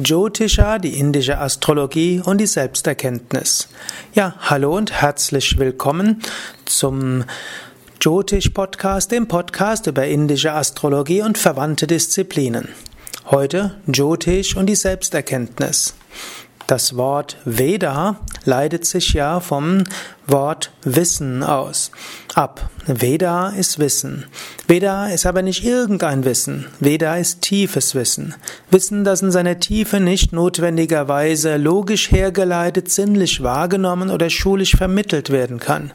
Jyotisha, die indische Astrologie und die Selbsterkenntnis. Ja, hallo und herzlich willkommen zum Jyotish Podcast, dem Podcast über indische Astrologie und verwandte Disziplinen. Heute Jyotish und die Selbsterkenntnis. Das Wort Veda leitet sich ja vom Wort Wissen aus. Ab. Veda ist Wissen. Veda ist aber nicht irgendein Wissen. Veda ist tiefes Wissen. Wissen, das in seiner Tiefe nicht notwendigerweise logisch hergeleitet, sinnlich wahrgenommen oder schulisch vermittelt werden kann.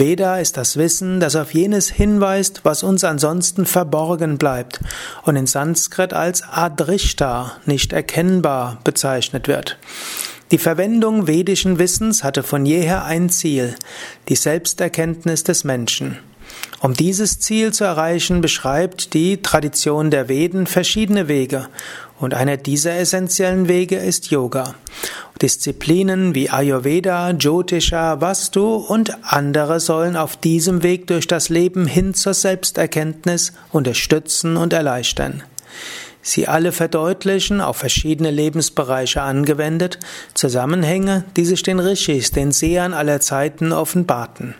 Veda ist das Wissen, das auf jenes hinweist, was uns ansonsten verborgen bleibt und in Sanskrit als Adrishta, nicht erkennbar, bezeichnet wird. Die Verwendung vedischen Wissens hatte von jeher ein Ziel, die Selbsterkenntnis des Menschen. Um dieses Ziel zu erreichen, beschreibt die Tradition der Veden verschiedene Wege, und einer dieser essentiellen Wege ist Yoga. Disziplinen wie Ayurveda, Jyotisha, Vastu und andere sollen auf diesem Weg durch das Leben hin zur Selbsterkenntnis unterstützen und erleichtern. Sie alle verdeutlichen, auf verschiedene Lebensbereiche angewendet, Zusammenhänge, die sich den Rishis, den Sehern aller Zeiten offenbarten.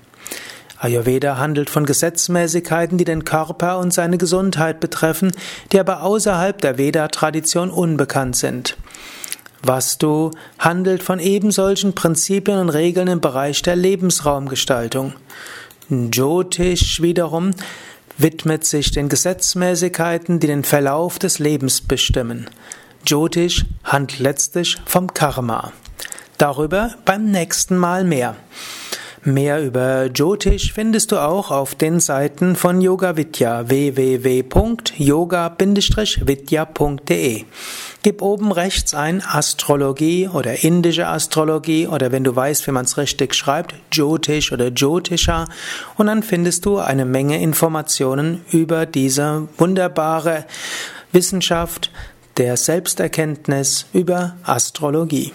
Ayurveda handelt von Gesetzmäßigkeiten, die den Körper und seine Gesundheit betreffen, die aber außerhalb der Veda-Tradition unbekannt sind. Vastu handelt von ebensolchen Prinzipien und Regeln im Bereich der Lebensraumgestaltung. Jyotish wiederum widmet sich den Gesetzmäßigkeiten, die den Verlauf des Lebens bestimmen. Jyotish handelt letztlich vom Karma. Darüber beim nächsten Mal mehr. Mehr über Jyotish findest du auch auf den Seiten von Yoga Vidya www.yoga-vidya.de. Gib oben rechts ein Astrologie oder indische Astrologie oder wenn du weißt, wie man es richtig schreibt, Jyotish oder Jyotisha und dann findest du eine Menge Informationen über diese wunderbare Wissenschaft der Selbsterkenntnis über Astrologie.